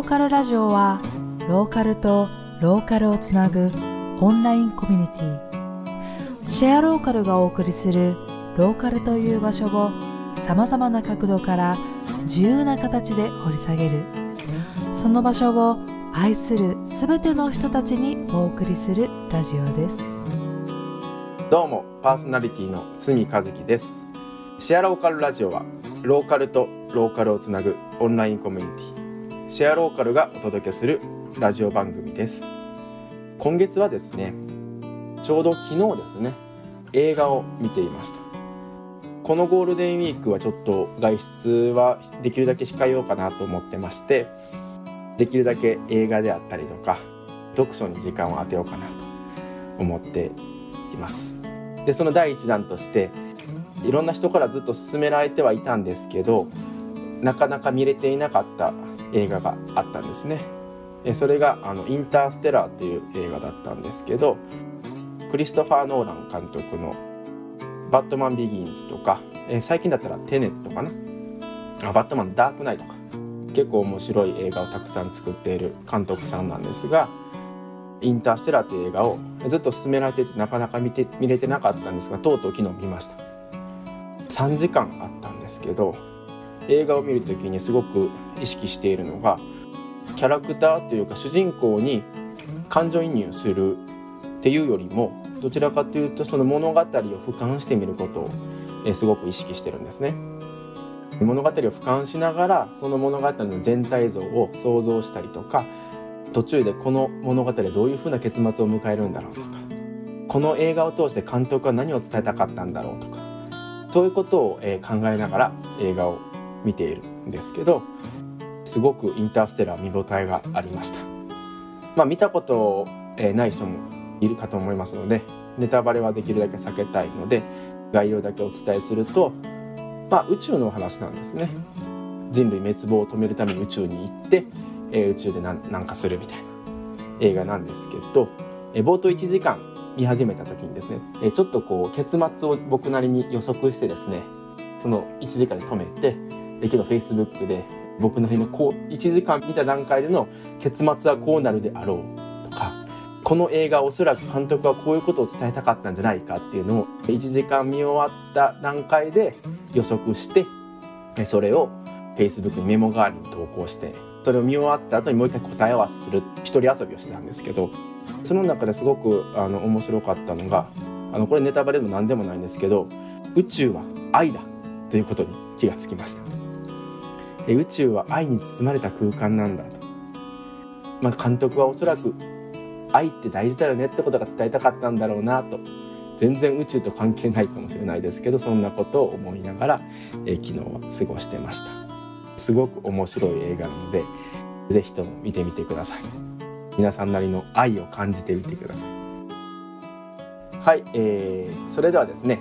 ローカルラジオはローカルとローカルをつなぐオンラインコミュニティ。シェアローカルがお送りするローカルという場所をさまざまな角度から自由な形で掘り下げる。その場所を愛するすべての人たちにお送りするラジオです。どうもパーソナリティの角和樹です。シェアローカルラジオはローカルとローカルをつなぐオンラインコミュニティ。シェアローカルがお届けするラジオ番組です。今月はですねちょうど昨日ですね映画を見ていました。このゴールデンウィークはちょっと外出はできるだけ控えようかなと思ってましてできるだけ映画であったりとか読書に時間を当てようかなと思っています。でその第一弾としていろんな人からずっと勧められてはいたんですけどなかなか見れていなかった映画があったんですね。それがあの「インターステラー」っていう映画だったんですけどクリストファー・ノーラン監督の「バットマン・ビギンズ」とか最近だったら「テネット」かな？あバットマン・ダークナイトとか。結構面白い映画をたくさん作っている監督さんなんですが「インターステラー」という映画をずっと勧められててなかなか見て見れてなかったんですがとうとう昨日見ました。3時間あったんですけど映画を見る時にすごく意識しているのがキャラクターというか主人公に感情移入するっていうよりもどちらかというとその物語を俯瞰してみることをえすごく意識してるんですね。物語を俯瞰しながらその物語の全体像を想像したりとか途中でこの物語でどういうふうな結末を迎えるんだろうとかこの映画を通して監督は何を伝えたかったんだろうとかそういうことを、考えながら映画を見ているんですけどすごくインターステラー見応えがありました。まあ、見たこと、ない人もいるかと思いますのでネタバレはできるだけ避けたいので概要だけお伝えすると、まあ、宇宙のお話なんですね。人類滅亡を止めるために宇宙に行って、宇宙で何かするみたいな映画なんですけど、冒頭1時間見始めた時にですね、ちょっとこう結末を僕なりに予測してですねその1時間に止めて、えー、けど Facebook で僕なりのこう1時間見た段階での結末はこうなるであろうとかこの映画おそらく監督はこういうことを伝えたかったんじゃないかっていうのを1時間見終わった段階で予測してそれを Facebook にメモ代わりに投稿してそれを見終わった後にもう一回答え合わせする一人遊びをしてたんですけどその中ですごくあの面白かったのがあのこれネタバレでも何でもないんですけど宇宙は愛だということに気がつきました。宇宙は愛に包まれた空間なんだと、まあ、監督はおそらく愛って大事だよねってことが伝えたかったんだろうなと。全然宇宙と関係ないかもしれないですけどそんなことを思いながら、え昨日は過ごしてました。すごく面白い映画なので是非とも見てみてください。皆さんなりの愛を感じてみてください。はい、えー、それではですね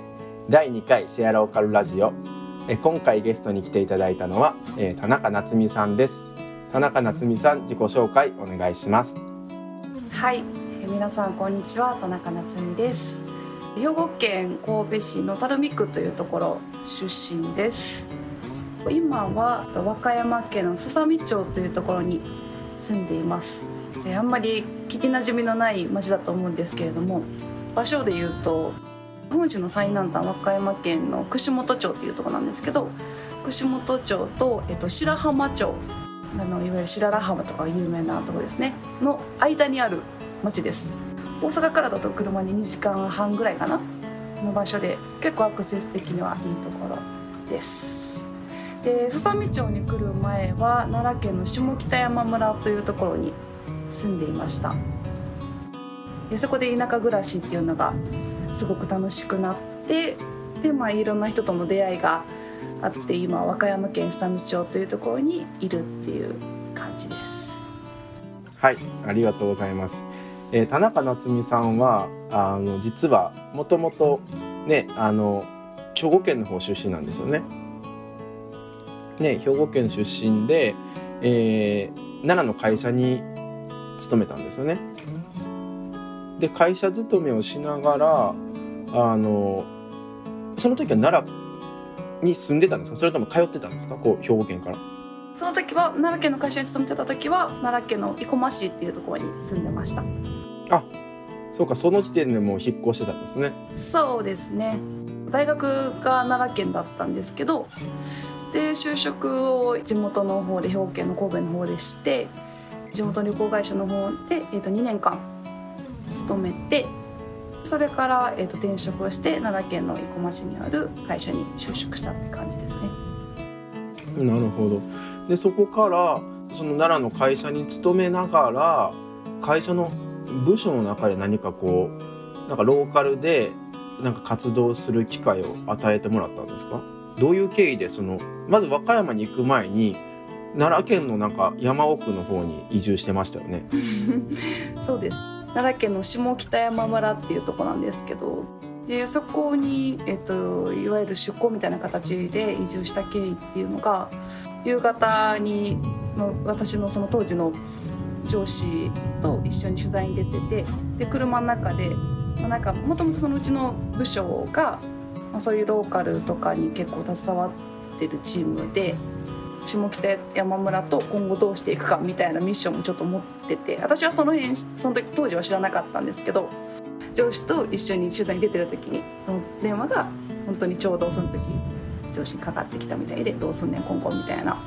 第2回シェアローカルラジオえ今回ゲストに来ていただいたのは、え田中夏美さんです。田中夏美さん自己紹介お願いします。はい、え皆さんこんにちは。田中夏美です。兵庫県神戸市の垂水区というところ出身です。今は和歌山県のすさみ町というところに住んでいます。あんまり聞きなじみのない町だと思うんですけれども場所で言うと本市の最南端和歌山県の串本町っていうとこなんですけど串本町と、えっと、白浜町あのいわゆる白良浜とか有名なとこですね。の間にある町です。大阪からだと車に2時間半ぐらいかな。の場所で結構アクセス的にはいいところです。ですさみ町に来る前は奈良県の下北山村というところに住んでいました。でそこで田舎暮らしっていうのがすごく楽しくなってでまあいろんな人との出会いがあって今和歌山県久美町というところにいるっていう感じです。はいありがとうございます、えー、田中夏美さんはあの実はもともとねあの兵庫県の方出身なんですよね。ね兵庫県出身で、えー、奈良の会社に勤めたんですよね。で会社勤めをしながらあのその時は奈良に住んでたんですか？それとも通ってたんですか？こう兵庫県から。その時は奈良県の会社に勤めてた時は奈良県の生駒市っていうところに住んでました。あそうかその時点でもう引っ越してたんですね。そうですね。大学が奈良県だったんですけどで就職を地元の方で兵庫県の神戸の方でして地元旅行会社の方で、えー、と2年間勤めてそれから、えー、と転職をして奈良県の生駒市にある会社に就職したって感じですね。なるほど。でそこからその奈良の会社に勤めながら会社の部署の中で何かこうなんかローカルでなんか活動する機会を与えてもらったんですか？どういう経緯でそのまず和歌山に行く前に奈良県のなんか山奥の方に移住してましたよね。そうです奈良県の下北山村っていうとこなんですけどでそこに、えっと、いわゆる出向みたいな形で移住した経緯っていうのが夕方にの私のその当時の上司と一緒に取材に出ててで車の中で、ま、なんかもともとそのうちの部署が、まあ、そういうローカルとかに結構携わってるチームで下北山村と今後どうしていくかみたいなミッションもちょっと持ってて私はその辺その時当時は知らなかったんですけど上司と一緒に取材に出てる時にその電話が本当にちょうどその時上司にかかってきたみたいでどうすんねん今後みたいな、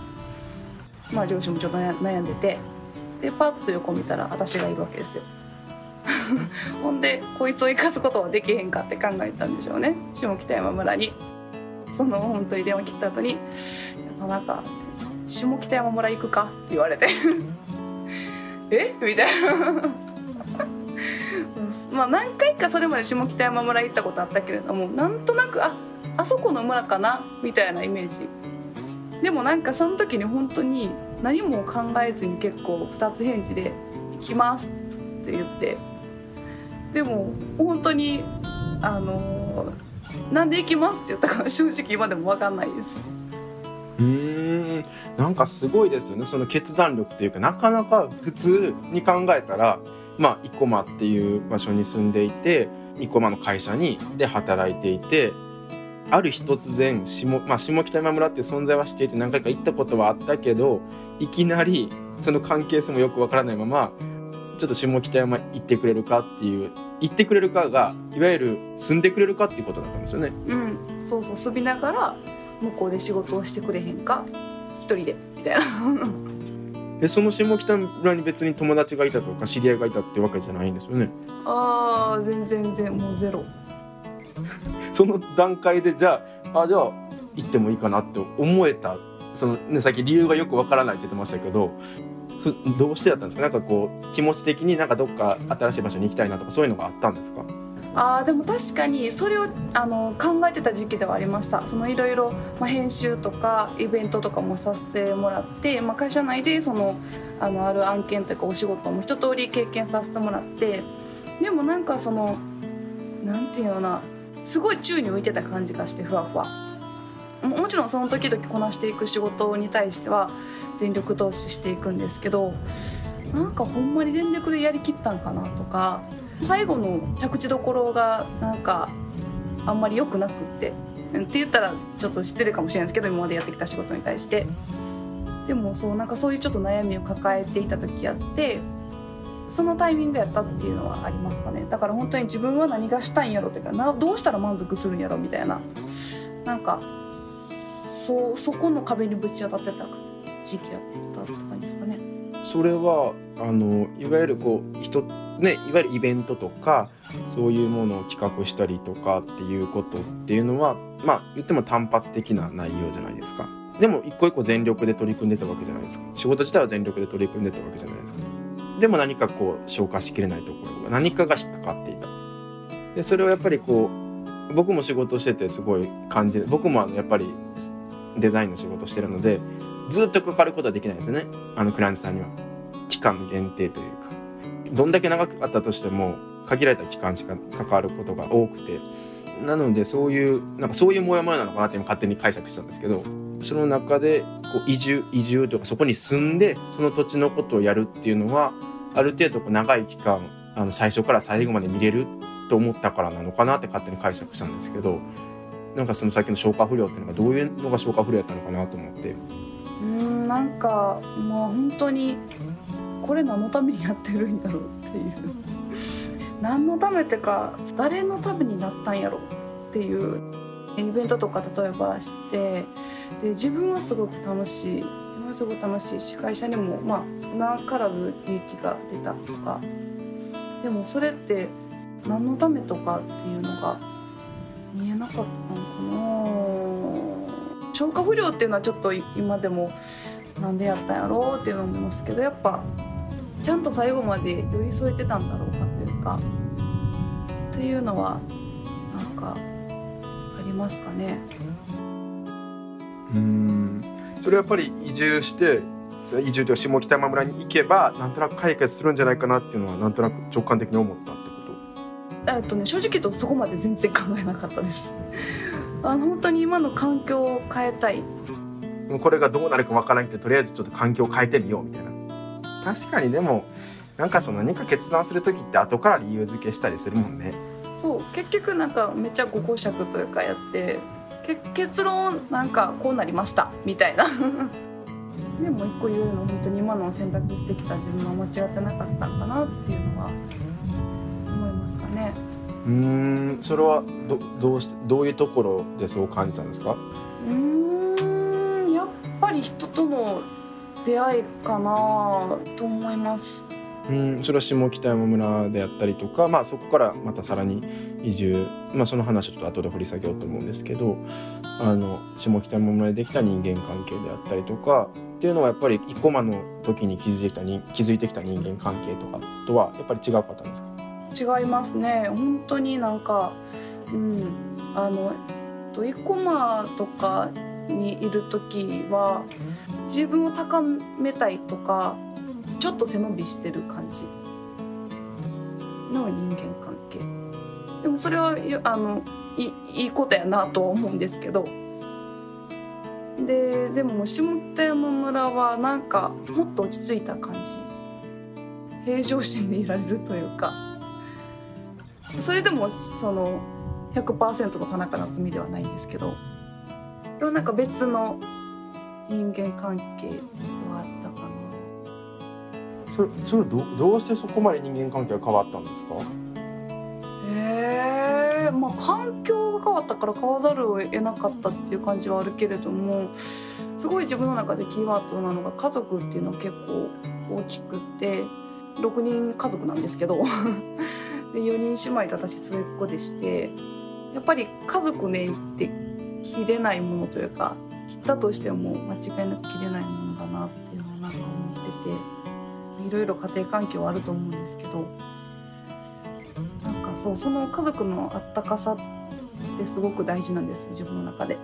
まあ、上司もちょっと悩んでてでパッと横見たら私がいるわけですよ。ほんでこいつを生かすことはできへんかって考えたんでしょうね下北山村に。その本当に電話切った後に「田中下北山村行くか?」って言われてえ？みたいな。まあ何回かそれまで下北山村行ったことあったけれどもなんとなくああそこの村かな？みたいなイメージ。でもなんかその時に本当に何も考えずに結構2つ返事で「行きます」って言って。でも本当にあのなんで行きます？って言ったか正直今でも分かんないです。うん。なんかすごいですよね。その決断力というかなかなか普通に考えたらまあ生駒っていう場所に住んでいて生駒の会社にで働いていてある日突然下,、まあ、下北山村っていう存在は知っていて何回か行ったことはあったけどいきなりその関係性もよくわからないままちょっと下北山行ってくれるかっていう行ってくれるかがいわゆる住んでくれるかっていうことだったんですよね。うん。そうそう。住みながら向こうで仕事をしてくれへんか？一人で。みたいな。でその下北村に別に友達がいたとか知り合いがいたってわけじゃないんですよね？ああ全然全然もうゼロ。その段階でじゃああじゃあ行ってもいいかなって思えた。そのねさっき理由がよくわからないって言ってましたけどそどうしてだったんですか？なんかこう気持ち的になんかどっか新しい場所に行きたいなとかそういうのがあったんですか？あでも確かにそれをあの考えてた時期ではありました。いろいろ、編集とかイベントとかもさせてもらって、まあ、会社内でそのあのある案件というかお仕事も一通り経験させてもらってでもなんかそのなんていうのなすごい宙に浮いてた感じがしてふわふわ。ももちろんその時々こなしていく仕事に対しては全力投資していくんですけどなんかほんまに全力でやりきったんかなとか最後の着地どころがなんかあんまり良くなくってって言ったらちょっと失礼かもしれないですけど今までやってきた仕事に対して。でもそうなんかそういうちょっと悩みを抱えていた時あってそのタイミングやったっていうのはありますかね。だから本当に自分は何がしたいんやろっていうかなどうしたら満足するんやろみたいな。なんかそそこの壁にぶち当たってた時期やったって感じですかね。それはあのいわゆるこう人ね、いわゆるイベントとかそういうものを企画したりとかっていうことっていうのはまあ言っても単発的な内容じゃないですか。でも一個一個全力で取り組んでたわけじゃないですか。仕事自体は全力で取り組んでたわけじゃないですか。でも何かこう消化しきれないところが何かが引っかかっていた。でそれをやっぱりこう僕も仕事しててすごい感じる。僕もやっぱりデザインの仕事してるのでずっとかかることはできないですよね。あのクライアントさんには。期間限定というか。どんだけ長かったとしても限られた期間しか関わることが多くて。なのでそういうなんかそういうモヤモヤなのかなって今勝手に解釈したんですけど。その中でこう移住移住とかそこに住んでその土地のことをやるっていうのはある程度こう長い期間あの最初から最後まで見れると思ったからなのかなって勝手に解釈したんですけど。なんかその先の消化不良っていうのがどういうのが消化不良やったのかなと思って。うんなんかまあ本当にこれ何のためにやってるんやろうっていう。何のためってか誰のためになったんやろっていう。イベントとか例えばしてで自分はすごく楽しい。自分はすごく楽しいし会社にもまあ少なからず利益が出たとか。でもそれって何のためとかっていうのが見えなかったのかな。消化不良っていうのはちょっと今でもなんでやったんやろうっていうのを思いますけどやっぱちゃんと最後まで寄り添えてたんだろうかというかっていうのはなんかありますかね。うんそれはやっぱり移住して移住と下北山村に行けばなんとなく解決するんじゃないかなっていうのはなんとなく直感的に思ったってこえっとね正直言うとそこまで全然考えなかったです。あの本当に今の環境を変えたい。とこれがどうなるかわからんけどとりあえずちょっと環境を変えてみようみたいな。確かにでもなんかその何か決断する時って後から理由付けしたりするもんね。そう結局なんかめっちゃご講釈というかやってけ結論なんかこうなりましたみたいな。でも一個言うの本当に今の選択してきた自分は間違ってなかったんかなっていうのは思いますかねうーんそれはどどうしてどういうところでそう感じたんですか？うーんやっぱり人との出会いかなと思います。うんそれは下北山村であったりとか、まあ、そこからまたさらに移住、まあ、その話はちょっと後で掘り下げようと思うんですけどあの下北山村でできた人間関係であったりとかっていうのはやっぱり生駒の時に気づいてきたに気づいてきた人間関係とかとはやっぱり違うかったんですか？違いますね。本当になんかうんあのと生駒とかにいる時は自分を高めたいとかちょっと背伸びしてる感じ。の人間関係。でもそれはあのいいいことやなとは思うんですけど。ででも下北山村はなんかもっと落ち着いた感じ。平常心でいられるというか。それでもその100%の田中夏実ではないんですけどでもなんか別の人間関係ではあったかな。それそれはどどうしてそこまで人間関係が変わったんですか？えー、まあ環境が変わったから変わざるを得なかったっていう感じはあるけれどもすごい自分の中でキーワードなのが家族っていうのは結構大きくって6人家族なんですけどで4人姉妹で私末っ子でしてやっぱり家族ねって切れないものというか切ったとしても間違いなく切れないものだなっていうのをなんか思ってていろいろ家庭環境はあると思うんですけどなんかそうその家族のあったかさってすごく大事なんです自分の中で。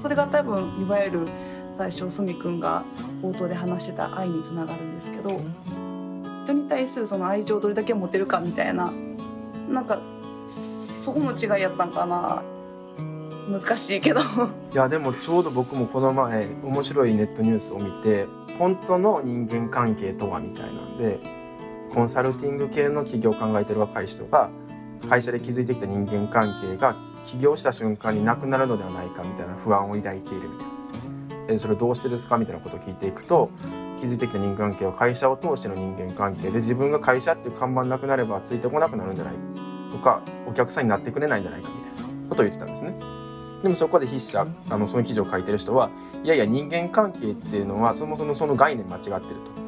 それが多分いわゆる最初すみくんが冒頭で話してた愛につながるんですけど人に対するその愛情をどれだけ持てるかみたいななんかそこの違いやったんかな難しいけどいやでもちょうど僕もこの前面白いネットニュースを見て本当の人間関係とはみたいなんでコンサルティング系の企業を考えてる若い人が会社で築いてきた人間関係が起業した瞬間になくなるのではないかみたいな不安を抱いているみたいな。えそれどうしてですかみたいなことを聞いていくと築いてきた人間関係は会社を通しての人間関係で自分が会社っていう看板なくなればついてこなくなるんじゃないとかお客さんになってくれないんじゃないかみたいなことを言ってたんですね。でもそこで筆者あのその記事を書いてる人はいやいや人間関係っていうのはそもそもその概念間違ってると。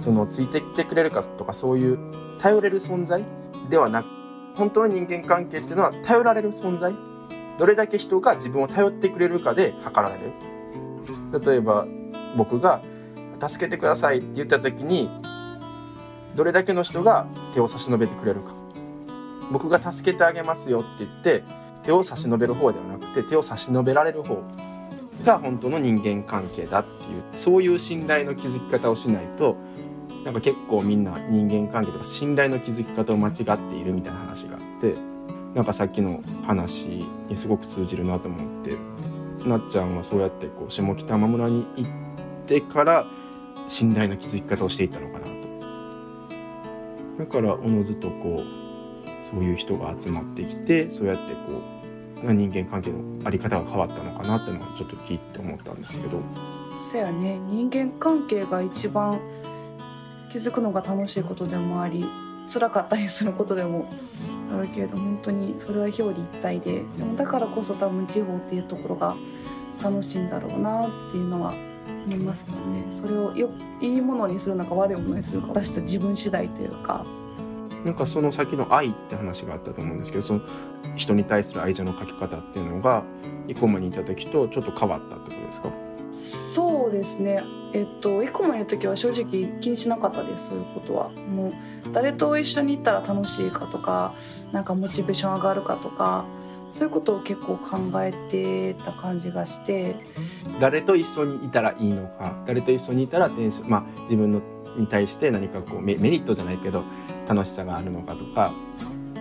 そのついてきてくれるかとかそういう頼れる存在ではなく本当の人間関係っていうのは頼られる存在。どれだけ人が自分を頼ってくれるかで測られる。例えば僕が「助けてください」って言った時にどれだけの人が手を差し伸べてくれるか。僕が助けてあげますよって言って手を差し伸べる方ではなくて手を差し伸べられる方が本当の人間関係だっていうそういう信頼の築き方をしないとなんか結構みんな人間関係とか信頼の築き方を間違っているみたいな話があってなんかさっきの話にすごく通じるなと思ってなっちゃんはそうやってこう下北山村に行ってから信頼の築き方をしていったのかなと。だからおのずとこうそういう人が集まってきてそうやってこう人間関係のあり方が変わったのかなっていうのはちょっと聞いて思ったんですけどそやね人間関係が一番気づくのが楽しいことでもあり辛かったりすることでもあるけれど本当にそれは表裏一体ででもだからこそ多分地方っていうところが楽しいんだろうなっていうのは思いますけどね。それをよいいものにするのか悪いものにするか。出した自分次第というか。なんかその先の愛って話があったと思うんですけどその人に対する愛情の書き方っていうのが生駒にいた時とちょっと変わったってことですか？そうですね。えっと生駒にいる時は正直気にしなかったです。そういうことは。もう誰と一緒に行ったら楽しいかとかなんかモチベーション上がるかとかそういうことを結構考えてた感じがして誰と一緒にいたらいいのか誰と一緒にいたらまあ、自分のに対して何かこうメメリットじゃないけど楽しさがあるのかとか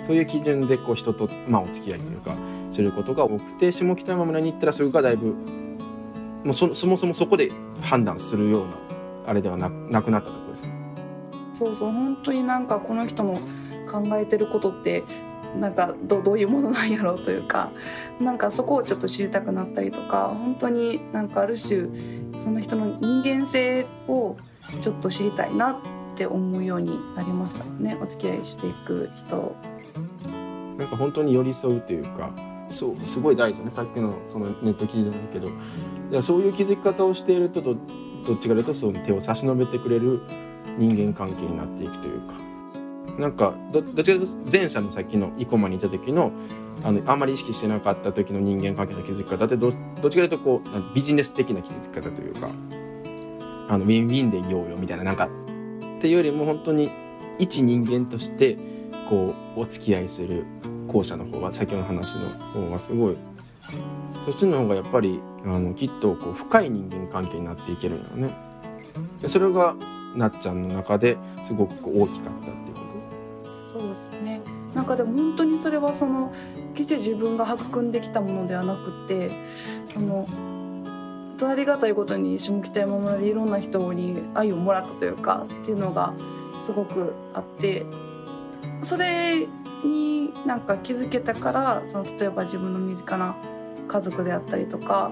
そういう基準でこう人と、まあ、お付き合いというかすることが多くて下北山村に行ったらそれがだいぶもうそそもそもそこで判断するようなあれではななくなったところですね。そうそう本当になんかこの人の考えてることってなんかどどういうものなんやろうというかなんかそこをちょっと知りたくなったりとか本当になんかある種その人の人間性をちょっと知りたいなって思うようになりましたね。お付き合いしていく人。なんか本当に寄り添うというかそうすごい大事ね。さっきのそのネット記事じゃないけど。いやそういう気づき方をしているとどどっちかというとその手を差し伸べてくれる人間関係になっていくというか。なんかどどちらかというと前者のさっきの生駒にいた時のあのあんまり意識してなかった時の人間関係の気づき方ってどどっちかというとこうビジネス的な気づき方というかあのウィンウィンでいようよみたいななんかっていうよりも本当に一人間としてこうお付き合いする後者の方は先ほどの話の方はすごいそっちの方がやっぱりあのきっとこう深い人間関係になっていけるんだよね。それがなっちゃんの中ですごく大きかったそうですね。なんかでも本当にそれはその決して自分が育んできたものではなくてその本当ありがたいことに下北山村でいろんな人に愛をもらったというかっていうのがすごくあってそれになんか気づけたからその例えば自分の身近な家族であったりとか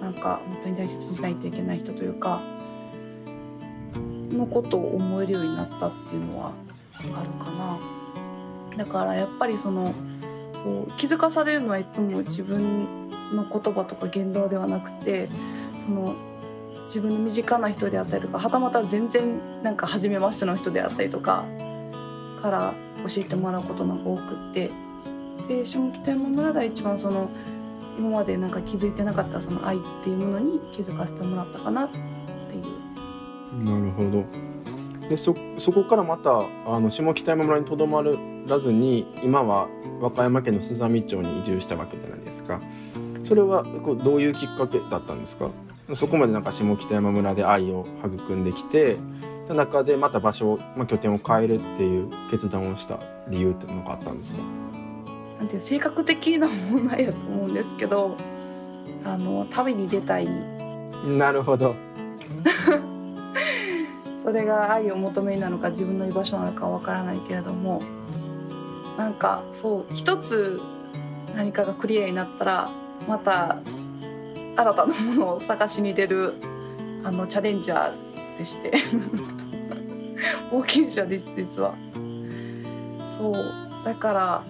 なんか本当に大切にしないといけない人というかのことを思えるようになったっていうのはあるかな。だからやっぱりそのそう気づかされるのはいつも自分の言葉とか言動ではなくてその自分の身近な人であったりとかはたまた全然なんか初めましての人であったりとかから教えてもらうことのが多くって。で下北山村では一番その今までなんか気づいてなかったその愛っていうものに気づかせてもらったかなっていう。なるほど。でそそこからまたあの下北山村にとどまらずに今は和歌山県の須佐美町に移住したわけじゃないですか。それはこうどういうきっかけだったんですか？そこまでなんか下北山村で愛を育んできてた中でまた場所を、まあ、拠点を変えるっていう決断をした理由っていうのがあったんですか？なんていう性格的な問題だと思うんですけどあの旅に出たい。なるほどそれが愛を求めなのか自分の居場所なのかわからないけれどもなんかそう一つ何かがクリアになったらまた新たなものを探しに出るあのチャレンジャーでして。冒険者です実は。そう。だから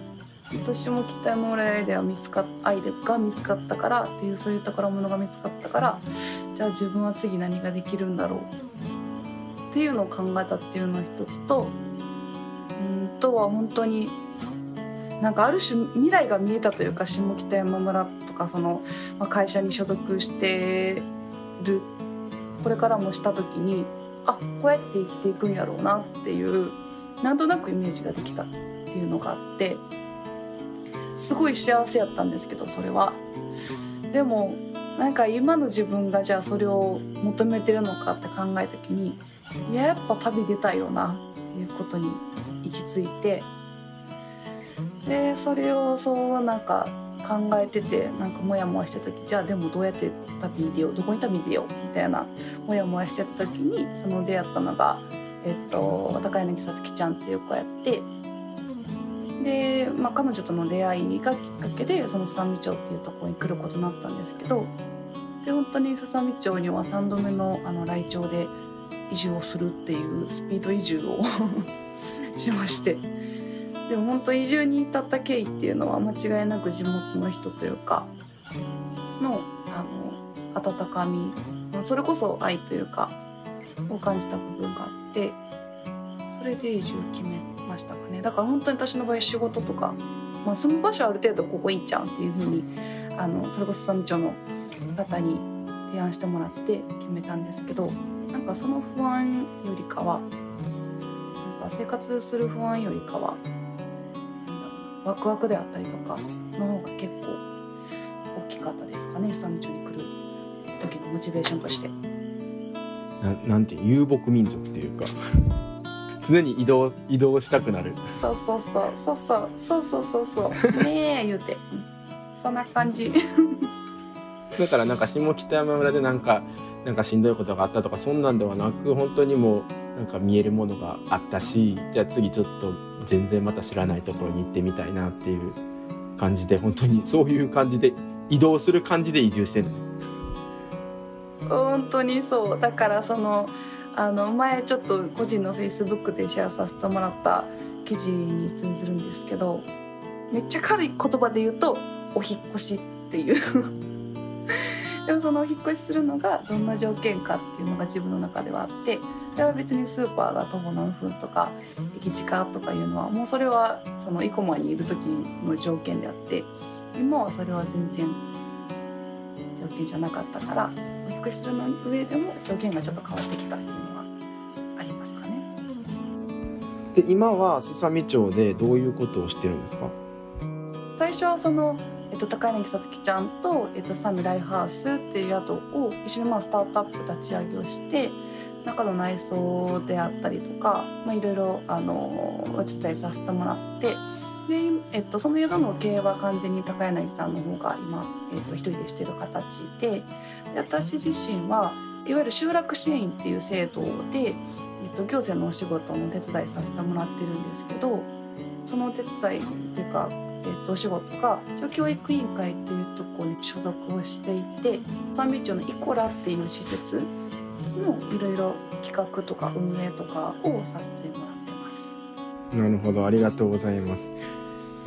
私も北山村では見つかっ愛が見つかったからっていうそういう宝物が見つかったからじゃあ自分は次何ができるんだろう。っていうのを考えたっていうのが一つとうんとは本当になんかある種未来が見えたというか下北山村とかその、まあ、会社に所属してるこれからもした時にあこうやって生きていくんやろうなっていうなんとなくイメージができたっていうのがあってすごい幸せやったんですけどそれは。でもなんか今の自分がじゃあそれを求めてるのかって考えた時にいややっぱ旅出たいよなっていうことに行き着いてでそれをそうなんか考えててなんかモヤモヤした時じゃあでもどうやって旅に出ようどこに旅に出ようみたいなモヤモヤしてた時にその出会ったのが、えっと、高柳さつきちゃんっていう子やってで、まあ、彼女との出会いがきっかけでその三味町っていうところに来ることになったんですけどで本当にさみ町には3度目のあの来庁で移住をするっていうスピード移住を しまして。でも本当移住に至った経緯っていうのは間違いなく地元の人というかのあの温かみまあそれこそ愛というかを感じた部分があってそれで移住を決めてましたかね。だから本当に私の場合仕事とか、まあ、住む場所はある程度ここいいじゃんっていうふうにあのそれこそ三町の方に提案してもらって決めたんですけどなんかその不安よりかはなんか生活する不安よりかはワクワクであったりとかの方が結構大きかったですかね。久美町に来る時のモチベーションとして。ななんていう遊牧民族というか。常に移動移動したくなる。そうそうそう。そうそうそうそうそう。そうねえ言うて、そんな感じ。だからなんか下北山村でなんかなんかしんどいことがあったとかそんなんではなく本当にもうなんか見えるものがあったしじゃあ次ちょっと全然また知らないところに行ってみたいなっていう感じで本当にそういう感じで移動する感じで移住してる本当にそう。だからそのあの前ちょっと個人のフェイスブックでシェアさせてもらった記事に通ずるんですけどめっちゃ軽い言葉で言うと「お引越し」っていう。でもそのお引越しするのがどんな条件かっていうのが自分の中ではあってそれは別にスーパーが徒歩何分とか駅近とかいうのはもうそれはその生駒にいる時の条件であって今はそれは全然条件じゃなかったからお引越しするの上でも条件がちょっと変わってきたっていうのはありますかね。で今はすさみ町でどういうことをしてるんですか？最初はそのえっと、高柳さつきちゃんと、えっと、サミライハウスっていう宿を一緒にまあスタートアップ立ち上げをして中の内装であったりとか、まあ、いろいろあのお手伝いさせてもらってで、えっと、その宿の経営は完全に高柳さんの方が今、えっと、一人でしてる形でで私自身はいわゆる集落支援っていう制度で、えっと、行政のお仕事の手伝いさせてもらってるんですけどそのお手伝いっていうかえー、とお仕事が教育委員会っていうとこに所属をしていて三美町のイコラっていう施設のいろいろ企画とか運営とかをさせてもらってます。なるほどありがとうございます。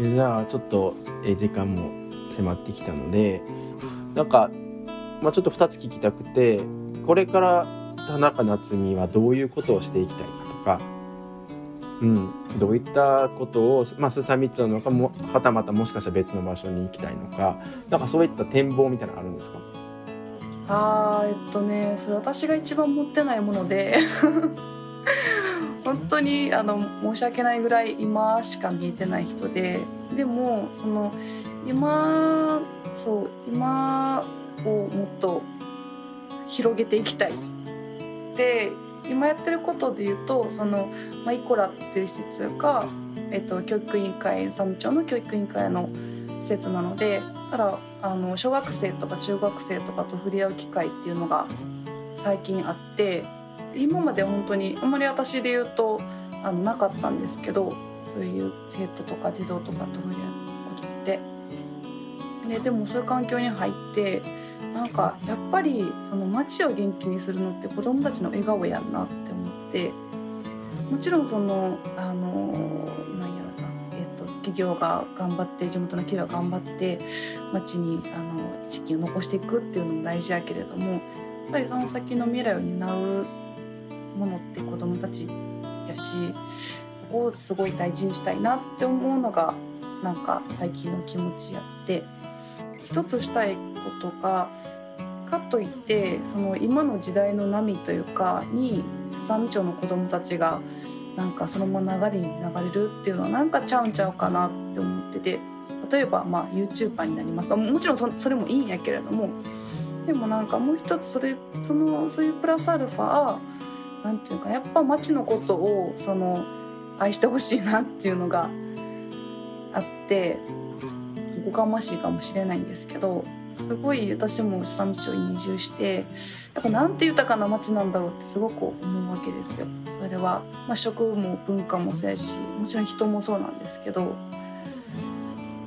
じゃあちょっとえ時間も迫ってきたのでなんか、まあ、ちょっと2つ聞きたくてこれから田中夏実はどういうことをしていきたいかとかうん、どういったことを、まあ、すさみとのかもはたまたもしかしたら別の場所に行きたいのかなんかそういった展望みたいなのあるんですか？あーえっとねそれ私が一番持ってないもので本当にあの申し訳ないぐらい今しか見えてない人ででもその今そう今をもっと広げていきたい。で今やってることで言うとその、まあ、イコラっていう施設が、えっと、教育委員会三町の教育委員会の施設なのでただあの小学生とか中学生とかと触れ合う機会っていうのが最近あって今まで本当にあんまり私で言うとあのなかったんですけどそういう生徒とか児童とかと触れ合うことって。ででもそういう環境に入ってなんかやっぱりその街を元気にするのって子どもたちの笑顔やんなって思ってもちろんそのあのなんやろな、えーと、企業が頑張って地元の企業が頑張って街にあの地域を残していくっていうのも大事やけれどもやっぱりその先の未来を担うものって子どもたちやしそこをすごい大事にしたいなって思うのがなんか最近の気持ちやって。一つしたいことがかといってその今の時代の波というかに三町の子どもたちがなんかそのまま流れに流れるっていうのはなんかちゃうんちゃうかなって思ってて。例えばまあ YouTuber になります。もちろんそそれもいいんやけれども。でもなんかもう一つそれそのそういうプラスアルファなんていうかやっぱ町のことをその愛してほしいなっていうのがあっておこがましいかもしれないんですけどすごい私も下道町に移住してやっぱなんて豊かな街なんだろうってすごく思うわけですよ。それは、まあ、食も文化もそうやしもちろん人もそうなんですけど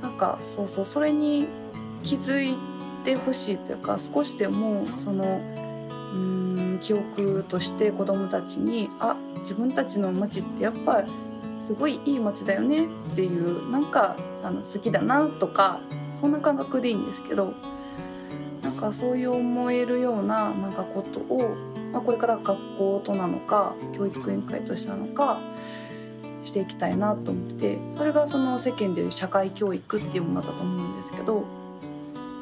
なんかそうそうそれに気づいてほしいというか少しでもそのうん記憶として子どもたちにあ自分たちの町ってやっぱすごいいい街だよねっていうなんかあの好きだなとかそんな感覚でいいんですけどなんかそういう思えるようななんかことを、まあ、これから学校となのか教育委員会としてなのかしていきたいなと思っててそれがその世間でいう社会教育っていうものだと思うんですけど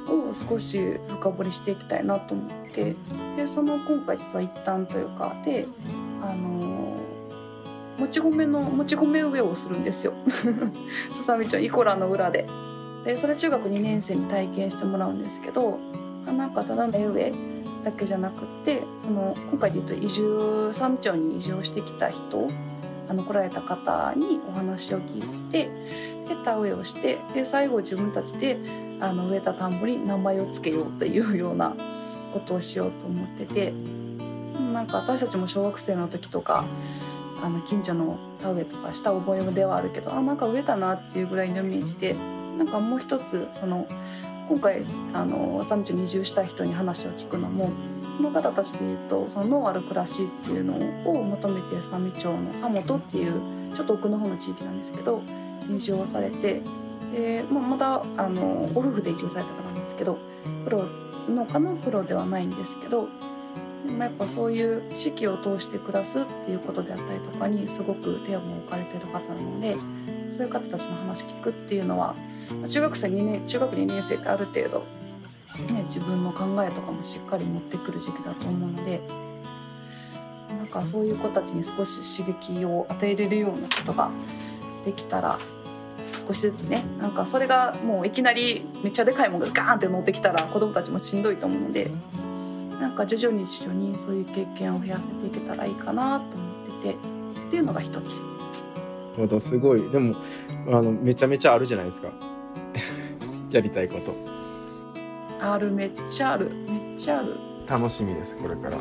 を少し深掘りしていきたいなと思ってでその今回実は一旦というかであのもち米のもち米植えをするんですよ ささみ町イコラの裏で。でそれ中学2年生に体験してもらうんですけどなんかただの植えだけじゃなくってその今回で言うと移住三町に移住してきた人あの来られた方にお話を聞いてで田植えをしてで最後自分たちであの植えた田んぼに名前を付けようというようなことをしようと思っててなんか私たちも小学生の時とかあの近所の田植えとかした覚えではあるけどあなんか植えたなっていうぐらいのイメージでなんかもう一つその今回あの浅道に移住した人に話を聞くのもこの方たちでいうとその脳ある暮らしっていうのを求めて浅見町の佐本っていうちょっと奥の方の地域なんですけど移住をされてで、まあ、まだあのご夫婦で移住された方なんですけどプロ農家のプロではないんですけどでもやっぱそういう四季を通して暮らすっていうことであったりとかにすごく手を置かれてる方なのでそういう方たちの話聞くっていうのは中学生2年中学2年生ってある程度、ね、自分の考えとかもしっかり持ってくる時期だと思うのでなんかそういう子たちに少し刺激を与えれるようなことができたら少しずつねなんかそれがもういきなりめっちゃでかいものがガーンって乗ってきたら子どもたちもしんどいと思うのでなんか徐々に徐々にそういう経験を増やせていけたらいいかなと思っててっていうのが一つ。ほどすごい。でもあのめちゃめちゃあるじゃないですか。やりたいこと。ある。めっちゃある。めっちゃある。楽しみですこれから。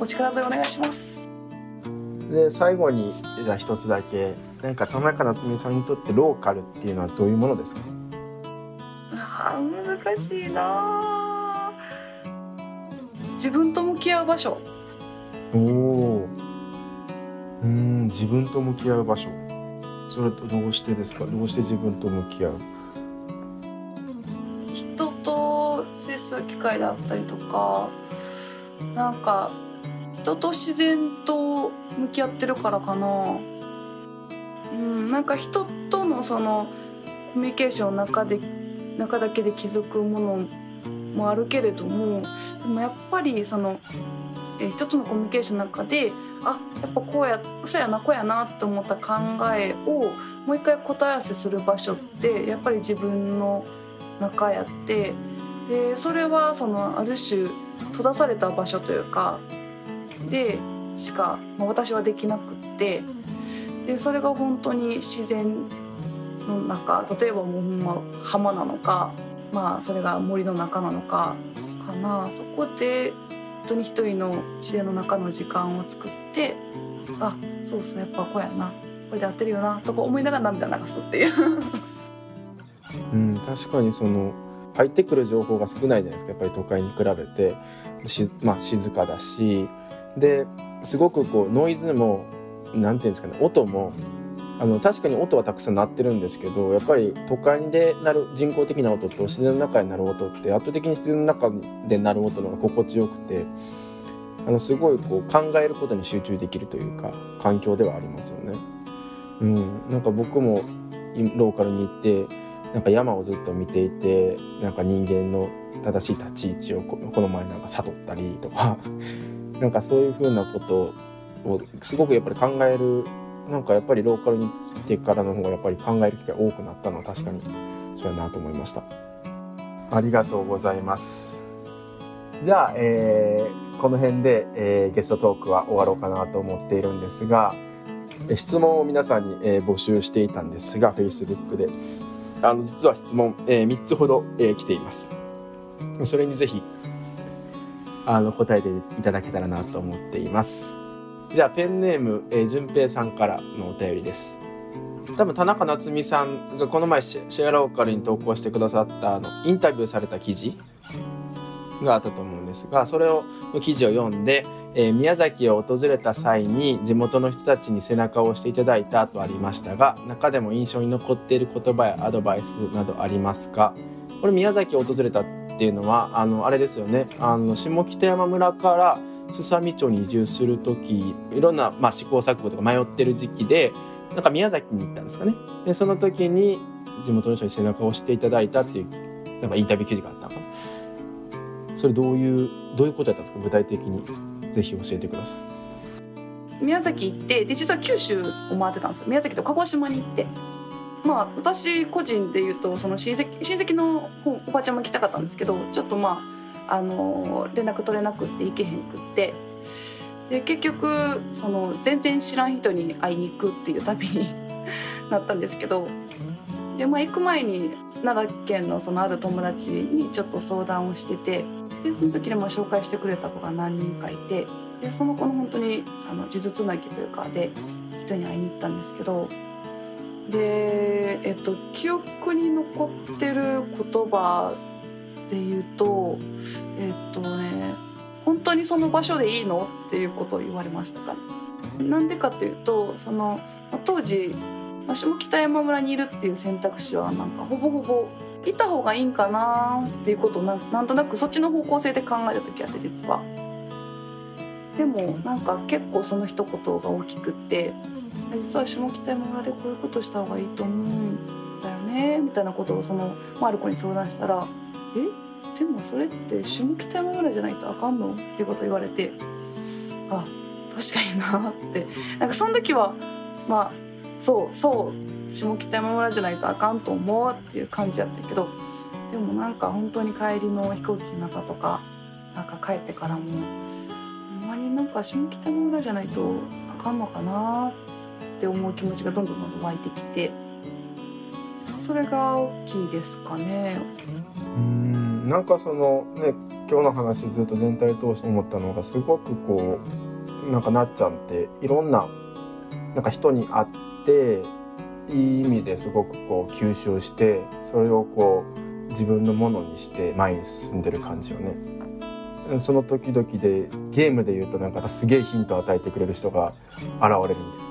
お力添えお願いします。で最後にじゃあ一つだけなんか田中夏美さんにとってローカルっていうのはどういうものですか？あ難しいな自分と向き合う場所。おおうん自分と向き合う場所。それはどうしてですか？どうして自分と向き合う？人と接する機会だったりとかなんか人と自然と向き合ってるからかなうんなんか人とのそのコミュニケーションの中で中だけで気づくものもあるけれどもでもやっぱりそのえ人とのコミュニケーションの中であやっぱこうやそうやなこうやなって思った考えをもう一回答え合わせする場所ってやっぱり自分の中やってでそれはそのある種閉ざされた場所というかでしか、まあ、私はできなくってでそれが本当に自然の中例えばもうほんま浜なのかまあそれが森の中なのかかな。そこで本当に一人の自然の中の時間を作ってあそうそうやっぱこうやな。これで合ってるよなとか思いながら涙流すっていう。うん確かにその入ってくる情報が少ないじゃないですかやっぱり都会に比べて。し、まあ、静かだし。ですごくこうノイズもなんていうんですかね音もあの確かに音はたくさん鳴ってるんですけどやっぱり都会で鳴る人工的な音と自然の中で鳴る音って圧倒的に自然の中で鳴る音の方が心地よくてあのすごいこう考えることに集中できるというか環境ではありますよね。うん、なんか僕もローカルに行ってなんか山をずっと見ていてなんか人間の正しい立ち位置をこの前なんか悟ったりとか なんかそういうふうなことをすごくやっぱり考えるなんかやっぱりローカルに来てからの方がやっぱり考える機会多くなったのは確かにそうやなと思いました。ありがとうございます。じゃあ、えー、この辺で、えー、ゲストトークは終わろうかなと思っているんですが質問を皆さんに、えー、募集していたんですが Facebook で。あの実は質問、えー、3つほど、えー、来ています。それにぜひあの答えていただけたらなと思っています。じゃあペンネーム、えー、順平さんからのお便りです。多分田中夏実さんがこの前シェアローカルに投稿してくださったあのインタビューされた記事があったと思うんですがそれをの記事を読んで、えー、宮崎を訪れた際に地元の人たちに背中を押していただいたとありましたが中でも印象に残っている言葉やアドバイスなどありますか？これ宮崎を訪れたってっていうのはあのあれですよね。あの下北山村からすさみ町に移住する時いろんな、まあ、試行錯誤とか迷ってる時期でなんか宮崎に行ったんですかね。でその時に地元の人に背中を押していただいたっていうなんかインタビュー記事があったのかな。それどういうどういうことやったんですか？具体的に。ぜひ教えてください。宮崎行ってで実は九州を回ってたんですよ。宮崎と鹿児島に行って。まあ私個人で言うとその親戚親戚のおばちゃんも来たかったんですけどちょっとまああの連絡取れなくって行けへんくって。で結局その全然知らん人に会いに行くっていう旅に なったんですけどで、まあ、行く前に奈良県のそのある友達にちょっと相談をしててでその時にも紹介してくれた子が何人かいてでその子の本当にあの呪術つなぎというかで人に会いに行ったんですけどでえっと記憶に残ってる言葉で言うとえっとね本当にその場所でいいのっていうことを言われましたかねなんでかっていうとその当時下北山村にいるっていう選択肢はなんかほぼほぼいた方がいいんかなっていうことをなんとなくそっちの方向性で考えた時あって実は。でもなんか結構その一言が大きくって実は下北山村でこういうことした方がいいと思うんだよねみたいなことをそのマルコに相談したら「え？でもそれって下北山村じゃないとあかんの?」っていうこと言われてあ確かになってなんかその時はまあそうそう下北山村じゃないとあかんと思うっていう感じやったけどでもなんか本当に帰りの飛行機の中とかなんか帰ってからもほんまになんか下北山村じゃないとあかんのかなってって思う気持ちがどんどんどんどん湧いてきてそれが大きいですかね。うんなんかそのね今日の話ずっと全体通して思ったのがすごくこうなんかなっちゃんっていろんななんか人に会っていい意味ですごくこう吸収してそれをこう自分のものにして前に進んでる感じよね。その時々でゲームで言うとなんかすげえヒントを与えてくれる人が現れるみたいな。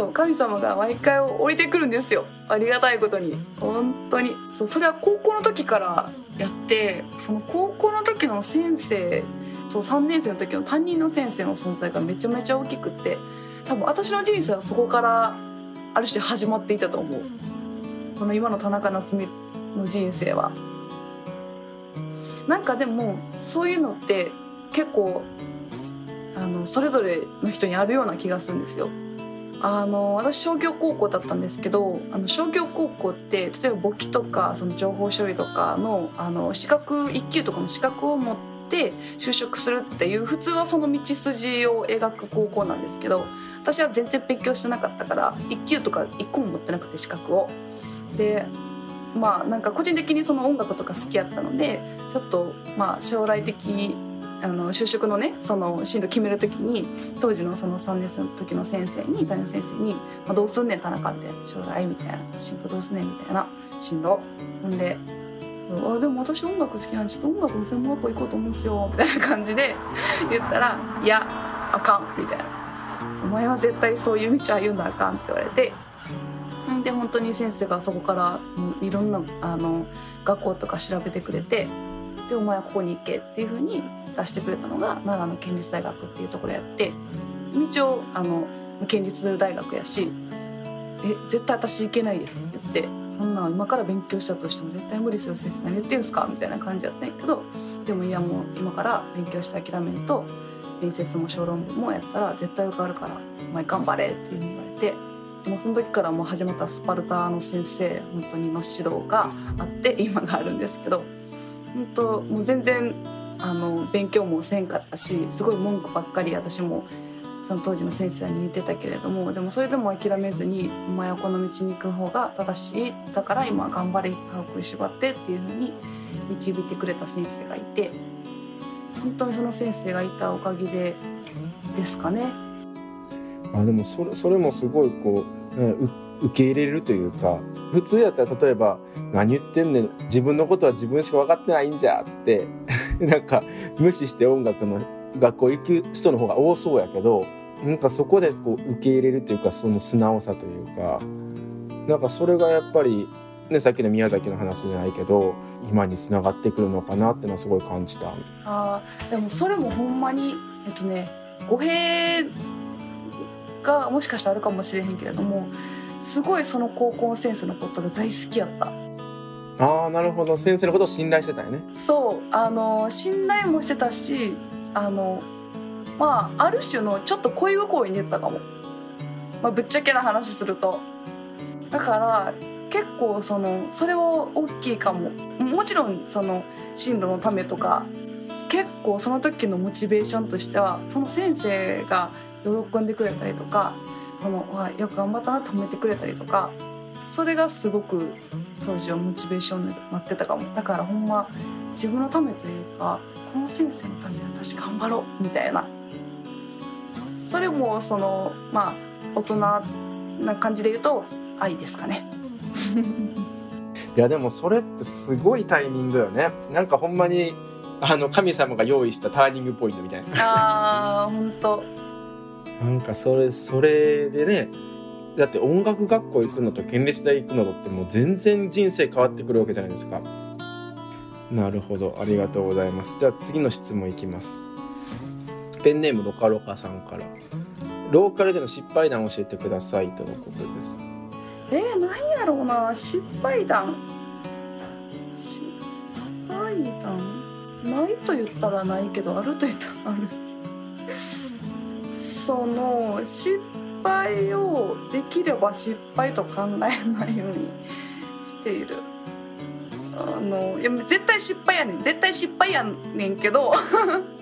そう神様が毎回降りてくるんですよ。ありがたいことに。本当に。そうそれは高校の時からやってその高校の時の先生そう3年生の時の担任の先生の存在がめちゃめちゃ大きくって多分私の人生はそこからある種始まっていたと思う。この今の田中夏実の人生は。なんかでもそういうのって結構あのそれぞれの人にあるような気がするんですよ。あの私商業高校だったんですけどあの商業高校って例えば簿記とかその情報処理とかのあの資格1級とかの資格を持って就職するっていう普通はその道筋を描く高校なんですけど私は全然勉強してなかったから1級とか1個も持ってなくて資格を。でまあなんか個人的にその音楽とか好きやったのでちょっとまあ将来的あの就職のねその進路決める時に当時のその3年生の時の先生に担任先生に「まあ、どうすんねん田中」って将来みたいな「進路どうすんねん」みたいな進路ほんで「あでも私音楽好きなんでちょっと音楽の専門学校行こうと思うんすよ」みたいな感じで言ったら「いやあかん」みたいな。お前は絶対そういう道歩んだらあかんって言われてで本当に先生がそこからいろんなあの学校とか調べてくれてでお前はここに行けっていうふうに出してくれたのが奈良の県立大学っていうところやって道をあの県立大学やし「え絶対私行けないです」って言って「そんな今から勉強したとしても絶対無理ですよ先生何言ってんすか?」みたいな感じやったんやけどでもいやもう今から勉強して諦めると面接も小論文もやったら絶対受かるからお前頑張れっていうふうに言われてもうその時からもう始まったスパルタの先生本当にの指導があって今があるんですけど本当もう全然あの勉強もせんかったしすごい文句ばっかり私もその当時の先生に言ってたけれどもでもそれでも諦めずに「お前はこの道に行く方が正しいだから今頑張れ歯を食いしばって」っていうふうに導いてくれた先生がいて本当にその先生がいたおかげでですかね。あでもそれそれもすごいこう、ね、受け入れるというか普通やったら例えば「何言ってんねん自分のことは自分しか分かってないんじゃ」っつって なんか無視して音楽の学校行く人の方が多そうやけどなんかそこでこう受け入れるというかその素直さというかなんかそれがやっぱり、ね、さっきの宮崎の話じゃないけど今につながってくるのかなっていうのはすごい感じた。あでもそれもほんまにえっとね語弊がもしかしたらあるかもしれへんけれどもすごいその高校の先生のことが大好きやったああなるほど。先生のことを信頼してたよね。そう。あの信頼もしてたしあのまあある種のちょっと恋心に出たかも、まあ、ぶっちゃけな話すると。だから結構そのそれは大きいかも。もちろんその進路のためとか結構その時のモチベーションとしてはその先生が喜んでくれたりとかそのわよく頑張ったなと褒めてくれたりとかそれがすごく当時はモチベーションになってたかも。だからほんま自分のためというかこの先生のために私頑張ろうみたいな。それもそのまあ大人な感じで言うと愛ですかね。いやでもそれってすごいタイミングよね。なんかほんまにあの神様が用意したターニングポイントみたいな。あー本当なんかそれそれでねだって音楽学校行くのと県立大行くのとってもう全然人生変わってくるわけじゃないですか。なるほど。ありがとうございます。じゃあ次の質問いきます。ペンネームロカロカさんから。ローカルでの失敗談を教えてくださいとのことです。えー、何やろうな。失敗談。失敗談？ないと言ったらないけどあると言ったらある。その失敗をできれば失敗と考えないようにしている。あのいや絶対失敗やねん。絶対失敗やねんけど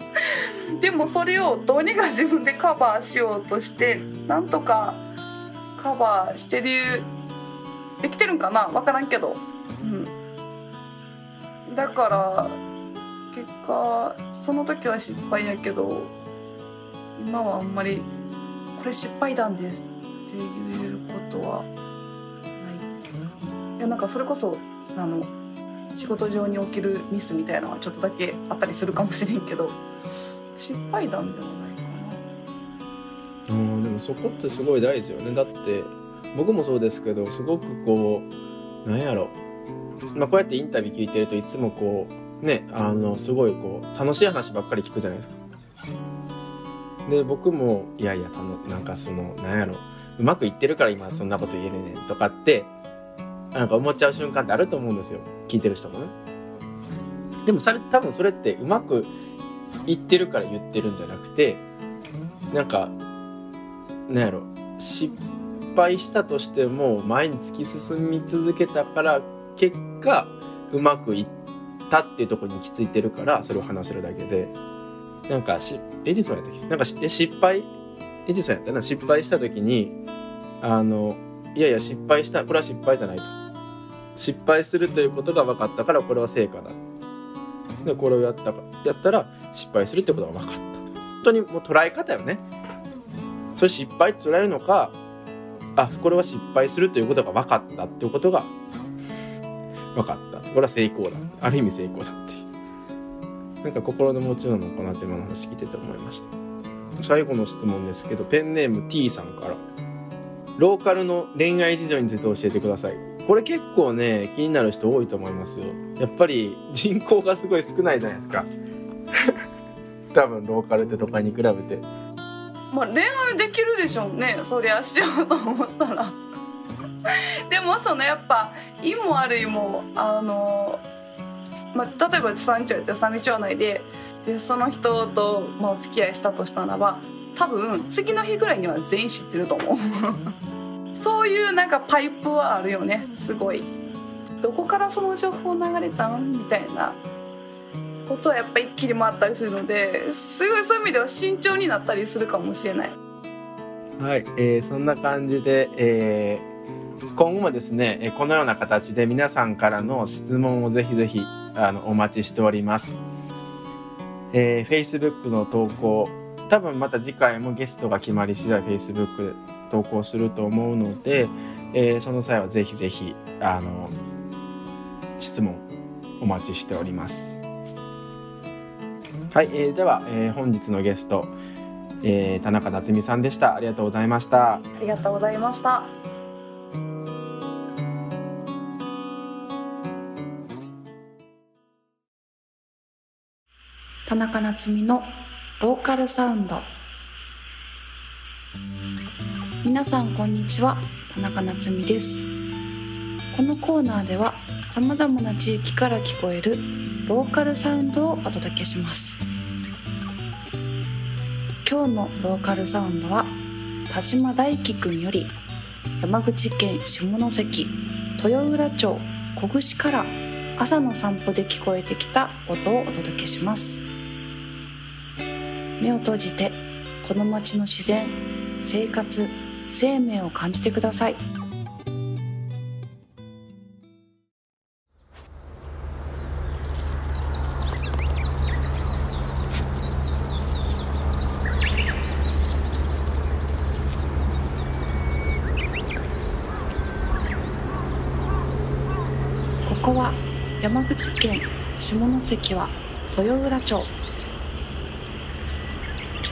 でもそれをどうにか自分でカバーしようとしてなんとかカバーしてるできてるんかな？分からんけど、うん、だから結果その時は失敗やけど今はあんまりれ失敗談ですって言えることはない。いやなんかそれこそあの仕事上に起きるミスみたいなのはちょっとだけあったりするかもしれんけど失敗談ではないかな。うんでもそこってすごい大事よね。だって僕もそうですけどすごくこうなんやろ。まあこうやってインタビュー聞いてるといつもこうねあのすごいこう楽しい話ばっかり聞くじゃないですか。で僕もいやいやたのなんかそのなんやろうまくいってるから今そんなこと言えるねんとかってなんか思っちゃう瞬間ってあると思うんですよ聞いてる人もね。でもそれ多分それってうまくいってるから言ってるんじゃなくてなんかなんやろ失敗したとしても前に突き進み続けたから結果うまくいったっていうとこに行き着いてるからそれを話せるだけでなんかしエジソンやったっけ？なんかえ失敗？エジソンやったな。失敗した時にあのいやいや失敗したこれは失敗じゃないと。失敗するということが分かったからこれは成果だ。でこれをやったかやったら失敗するってことが分かったと。本当にもう捉え方よね。それ失敗って捉えるのかあこれは失敗するということが分かったっていうことが分かった。これは成功だ。ある意味成功だってなんか心の持ちなのかなって今の話聞いてて思いました。最後の質問ですけどペンネーム T さんから。ローカルの恋愛事情について教えてください。これ結構ね気になる人多いと思いますよ。やっぱり人口がすごい少ないじゃないですか。多分ローカルって都会に比べて。まあ恋愛できるでしょうね。そりゃしようと思ったら。でもそのやっぱいいも悪いもあの、まあ、例えば三町やって三町内ででその人と、まあ、お付き合いしたとしたならば多分次の日ぐらいには全員知ってると思う。そういうなんかパイプはあるよねすごい。どこからその情報流れたん？みたいな。ことはやっぱ一気に回ったりするのですごいそういう意味では慎重になったりするかもしれない。はい、えー、そんな感じで、えー、今後もですねえこのような形で皆さんからの質問をぜひぜひあのお待ちしております、えー、Facebook の投稿多分また次回もゲストが決まり次第 Facebook で投稿すると思うのでえー、その際はぜひぜひあの質問お待ちしております。はい、えー、では、えー、本日のゲスト、えー、田中夏美さんでした。ありがとうございました。ありがとうございました。田中夏美のローカルサウンド。皆さんこんにちは。田中夏美です。このコーナーではさまざまな地域から聞こえるローカルサウンドをお届けします。今日のローカルサウンドは田島大輝くんより山口県下関豊浦町小串から朝の散歩で聞こえてきた音をお届けします。目を閉じてこの街の自然生活生命を感じてください。ここは山口県下関は豊浦町。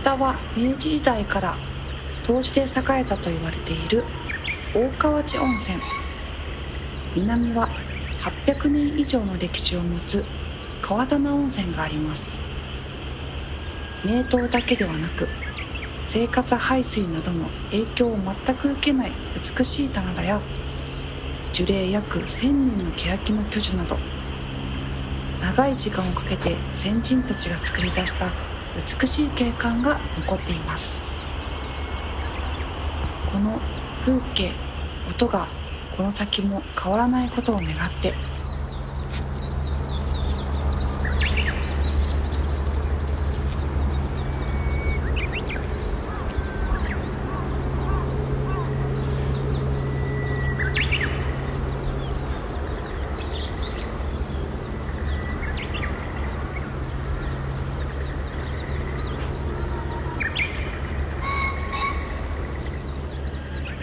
北は明治時代から湯治で栄えたと言われている大川内温泉。南は800年以上の歴史を持つ川棚温泉があります。名湯だけではなく生活排水などの影響を全く受けない美しい棚田や樹齢約1000年の欅の巨樹など長い時間をかけて先人たちが作り出した美しい景観が残っています。この風景音がこの先も変わらないことを願って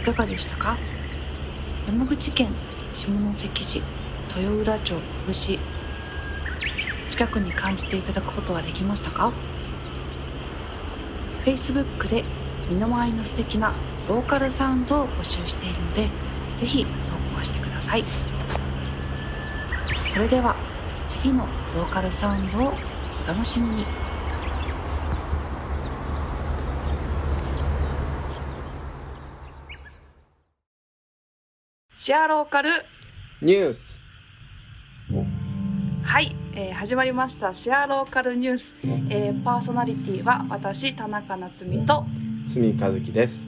いかがでしたか？山口県下関市豊浦町小串。近くに感じていただくことはできましたか？Facebook で身の回りの素敵なローカルサウンドを募集しているのでぜひ投稿してください。それでは次のローカルサウンドをお楽しみに。シェアローカル。ニュース。はい、えー、始まりました。シェアローカルニュース、えー、パーソナリティは私田中夏実と。住和樹です。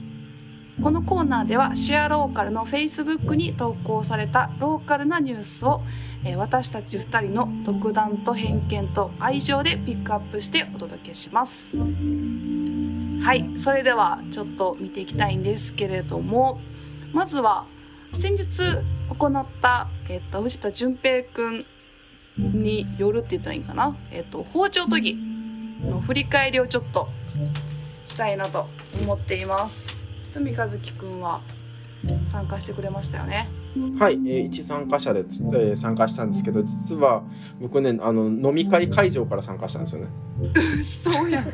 このコーナーではシェアローカルの Facebook に投稿されたローカルなニュースを、えー、私たち2人の独断と偏見と愛情でピックアップしてお届けします。はいそれではちょっと見ていきたいんですけれどもまずは先日行った、えっと、藤田純平君によるって言ったらいいかな、えっと、包丁研ぎの振り返りをちょっとしたいなと思っています。住和樹くんは参加してくれましたよね？はい、えー、一参加者で、えー、参加したんですけど実は僕ねあの飲み会会場から参加したんですよね。そうや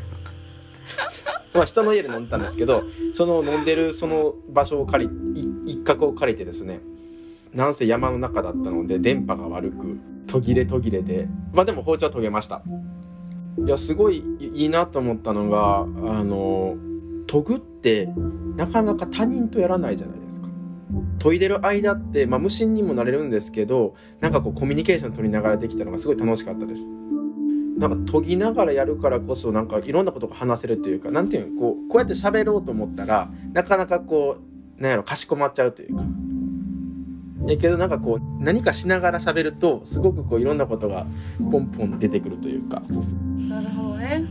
まあ人の家で飲んでたんですけどその飲んでるその場所を借り一角を借りてですねなんせ山の中だったので電波が悪く途切れ途切れでまあでも包丁は研げました。いやすごいいいなと思ったのがあの研ぐってなかなか他人とやらないじゃないですか。研いでる間って、まあ、無心にもなれるんですけどなんかこうコミュニケーション取りながらできたのがすごい楽しかったです。なんか研ぎながらやるからこそなんかいろんなことが話せるというかなんていうのこうこうやって喋ろうと思ったらなかなかこうなんやろかしこまっちゃうというか。やけどなんかこう何かしながら喋るとすごくこういろんなことがポンポン出てくるというか。なるほどね。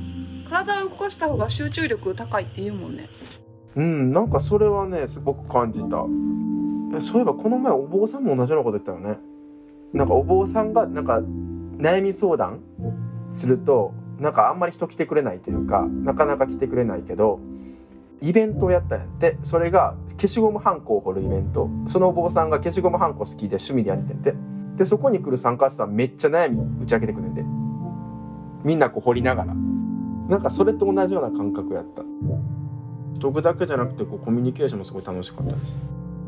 体を動かした方が集中力高いっていうもんね。うんなんかそれはねすごく感じた。そういえばこの前お坊さんも同じようなこと言ったよね。なんかお坊さんがなんか悩み相談するとなんかあんまり人来てくれないというかなかなか来てくれないけどイベントをやったんやって。それが消しゴムはんこを彫るイベント。そのお坊さんが消しゴムはんこ好きで趣味でやってて。でそこに来る参加者さんめっちゃ悩み打ち明けてくれんで。みんなこう掘りながら。なんかそれと同じような感覚やった。研ぐだけじゃなくてこうコミュニケーションもすごい楽しかったです。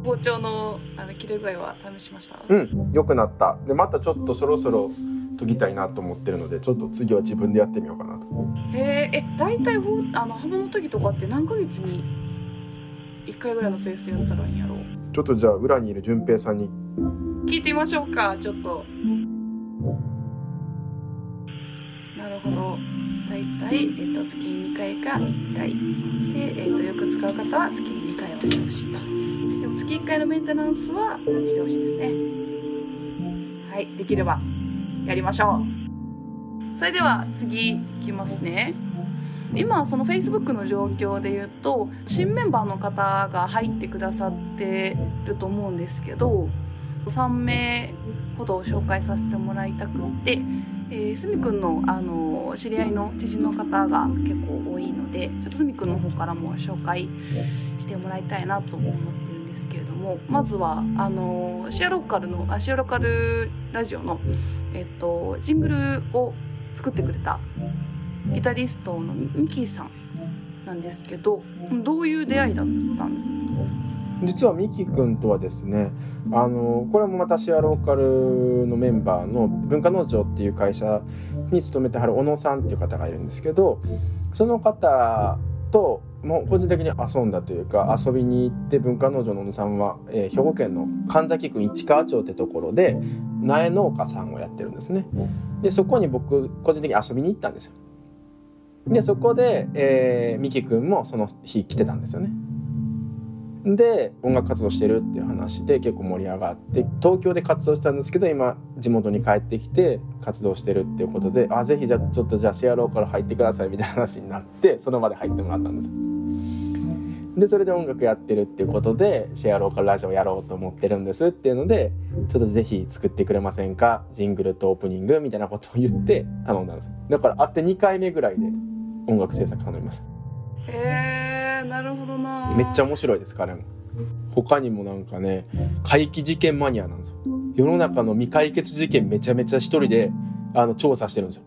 包丁のあの切れ具合は試しました？うん。良くなった。でまたちょっとそろそろ研ぎたいなと思ってるのでちょっと次は自分でやってみようかなと。へええ大体あの研ぎとかって何ヶ月に1回ぐらいのペースでやったらいいんやろう？ちょっとじゃあ裏にいる淳平さんに。聞いてみましょうかちょっと。なるほど。大体、えっと月に2回か1回。で、えっとよく使う方は月に2回はしてほしいとでも月1回のメンテナンスはしてほしいですね。はいできればやりましょう。それでは次いきますね。今その Facebook の状況で言うと新メンバーの方が入ってくださってると思うんですけど3名ほど紹介させてもらいたくって、えー、すみくんの、あの知り合いの知人の方が結構多いのでちょっとすみくんの方からも紹介してもらいたいなと思ってるんですけれどもまずはあのシアローカルのあシアローカルラジオの、えっと、ジングルを作ってくれたギタリストのミキーさんなんですけどどういう出会いだったん？実はミキ君とはですねあのこれもまたシェアローカルのメンバーの文化農場っていう会社に勤めてはる小野さんっていう方がいるんですけどその方ともう個人的に遊んだというか遊びに行って文化農場の小野さんは、えー、兵庫県の神崎郡市川町ってところで苗農家さんをやってるんですね。でそこに僕個人的に遊びに行ったんですよ。でそこで、えー、ミキ君もその日来てたんですよね。で音楽活動してるっていう話で結構盛り上がって東京で活動したんですけど今地元に帰ってきて活動してるっていうことであぜひじゃあちょっとじゃあシェアローから入ってくださいみたいな話になってその場で入ってもらったんです。でそれで音楽やってるっていうことでシェアローカルラジオやろうと思ってるんですっていうのでちょっとぜひ作ってくれませんかジングルとオープニングみたいなことを言って頼んだんです。だから会って2回目ぐらいで音楽制作頼みました。へえなるほどな。めっちゃ面白いです彼も。他にもなんかね怪奇事件マニアなんですよ。世の中の未解決事件めちゃめちゃ一人であの調査してるんですよ。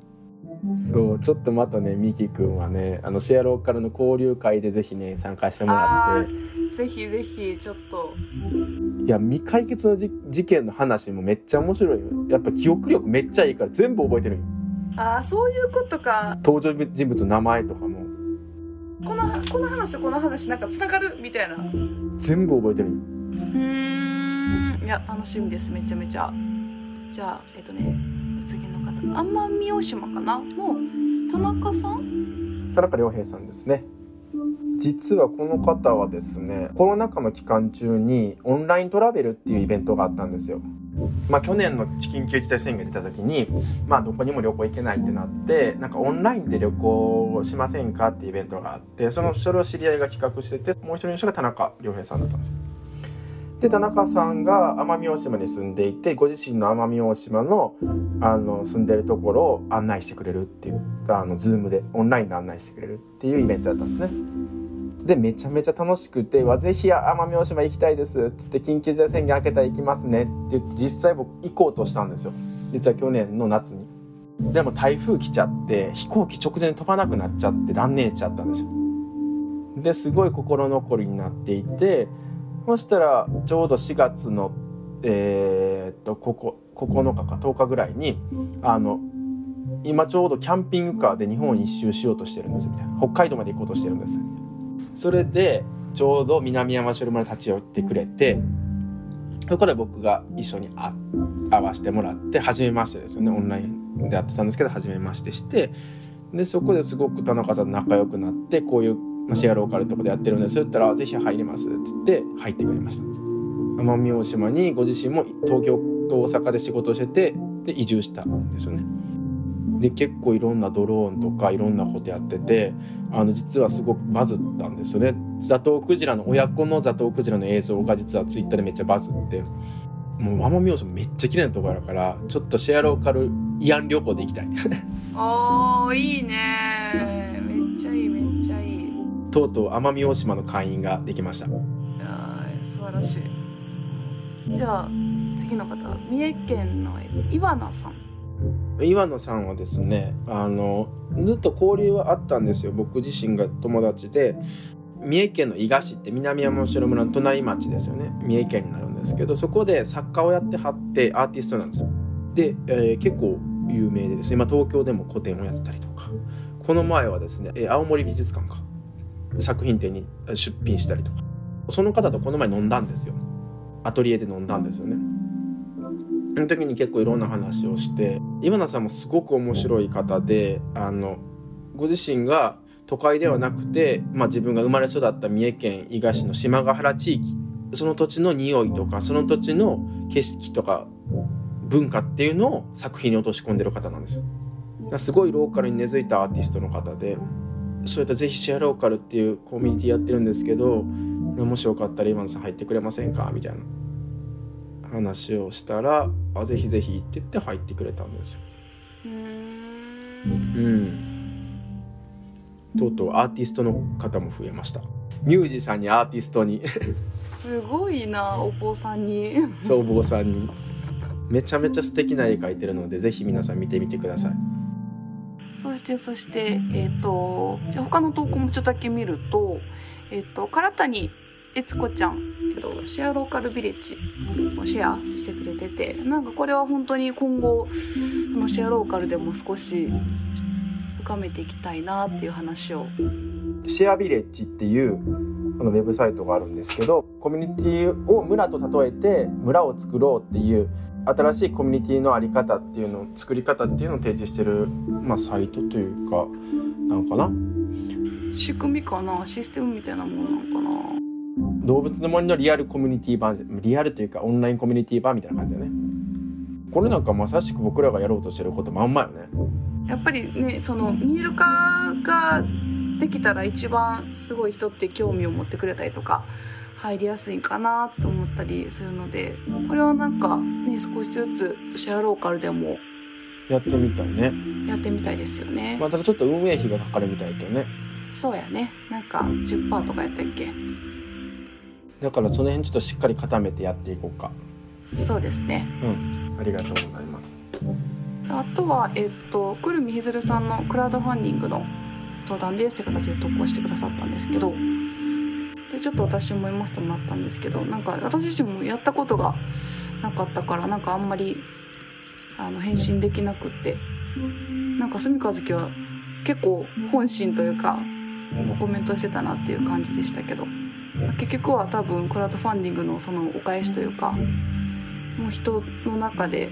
そうちょっとまたねミキ君はねあのシェアローカルの交流会でぜひね参加してもらって。ぜひぜひちょっと。いや未解決の事件の話もめっちゃ面白いよ。やっぱ記憶力めっちゃいいから全部覚えてるよ。ああそういうことか。登場人物の名前とかもこのこの話とこの話なんかつながるみたいな。全部覚えてるうん。いや楽しみです。めちゃめちゃ。じゃあえっとね次の方。奄美大島かな？の田中さん？田中良平さんですね。実はこの方はですねコロナ禍の期間中にオンライントラベルっていうイベントがあったんですよまあ、去年の緊急事態宣言出た時に、まあ、どこにも旅行行けないってなってなんかオンラインで旅行しませんかっていうイベントがあってそのそれを知り合いが企画しててもう一人の人が田中良平さんだったんですよ。で田中さんが奄美大島に住んでいてご自身の奄美大島のあの住んでるところを案内してくれるっていうあのズームでオンラインで案内してくれるっていうイベントだったんですね。でめちゃめちゃ楽しくて「わぜひ奄美大島行きたいです」っつって「緊急事態宣言明けたら行きますね」って言って実際僕行こうとしたんですよ。実は去年の夏に。でも台風来ちゃって飛行機直前飛ばなくなっちゃって断念しちゃったんですよ。ですごい心残りになっていてそしたらちょうど4月のえー、っとここ9日か10日ぐらいにあの今ちょうどキャンピングカーで日本一周しようとしてるんですみたいな。北海道まで行こうとしてるんですみたいなそれでちょうど南山城村に立ち寄ってくれてそこで僕が一緒に会わせてもらって初めましてですよね。オンラインでやってたんですけど初めましてしてでそこですごく田中さんと仲良くなってこういう、まあ、シェアローカルとこでやってるんですって言ったら「ぜひ入ります」って言って入ってくれました。奄美大島にご自身も東京と大阪で仕事をしててで移住したんですよね。で結構いろんなドローンとかいろんなことやっててあの実はすごくバズったんですよね。ザトウクジラの親子のザトウクジラの映像が実はツイッターでめっちゃバズって。もう奄美大島めっちゃ綺麗なところだからちょっとシェアローカル慰安旅行で行きたい。おーいいね。めっちゃいいめっちゃいい。とうとう奄美大島の会員ができました。いやー素晴らしい。じゃあ次の方。三重県のえ岩名さん岩野さんはですねあのずっと交流はあったんですよ。僕自身が友達で三重県の伊賀市って南山城村の隣町ですよね。三重県になるんですけどそこで作家をやってはってアーティストなんですよ。で、えー結構有名でですね今東京でも個展をやったりとか。この前はですねえー青森美術館か。作品展に出品したりとか。その方とこの前飲んだんですよ。アトリエで飲んだんですよね。その時に結構いろんな話をして今名さんもすごく面白い方であのご自身が都会ではなくて、まあ、自分が生まれ育った三重県伊賀市の島ヶ原地域その土地の匂いとかその土地の景色とか文化っていうのを作品に落とし込んでる方なんですよ。すごいローカルに根付いたアーティストの方でそういったぜひシェアローカルっていうコミュニティやってるんですけどもしよかったら今野さん入ってくれませんか？みたいな。話をしたら「あぜひぜひ」って言って入ってくれたんですよ。うーんうん。とうとうアーティストの方も増えました。ミュージシャンにアーティストにすごいなお坊さんに総坊さんにめちゃめちゃ素敵な絵描いてるのでぜひ皆さん見てみてください。そしてそしてえっ、とじゃあ他の投稿もちょっとだけ見るとえっ、と唐谷悦子ちゃん、えっと、シェアローカルビレッジをシェアしてくれててなんかこれは本当に今後あのシェアローカルでも少し深めていきたいなっていう話を。シェアビレッジっていうあのウェブサイトがあるんですけどコミュニティを村と例えて村を作ろうっていう新しいコミュニティのあり方っていうの作り方っていうのを提示してる、まあ、サイトというかなのかな。仕組みかな？システムみたいなものなのかな？動物の森のリアルコミュニティ版リアルというかオンラインコミュニティ版みたいな感じだね。これなんかまさしく僕らがやろうとしてることまんまよね。やっぱりねその見える化ができたら一番すごい人って興味を持ってくれたりとか入りやすいんかなと思ったりするのでこれはなんかね少しずつシェアローカルでもやってみたいね。やってみたいですよね、まあただちょっと運営費がかかるみたいだね。そうやね。なんか10%とかやったっけ？だからその辺ちょっとしっかり固めてやっていこうか。そうですね。うん。ありがとうございます。あとはえっとくるみひずるさんのクラウドファンディングの相談ですって形で投稿してくださったんですけど。でちょっと私も読ませてもらったんですけどなんか私自身もやったことがなかったからなんかあんまりあの返信できなくって。なんか住和樹は結構本心というかコメントしてたなっていう感じでしたけど結局は多分クラウドファンディングのそのお返しというかもう人の中で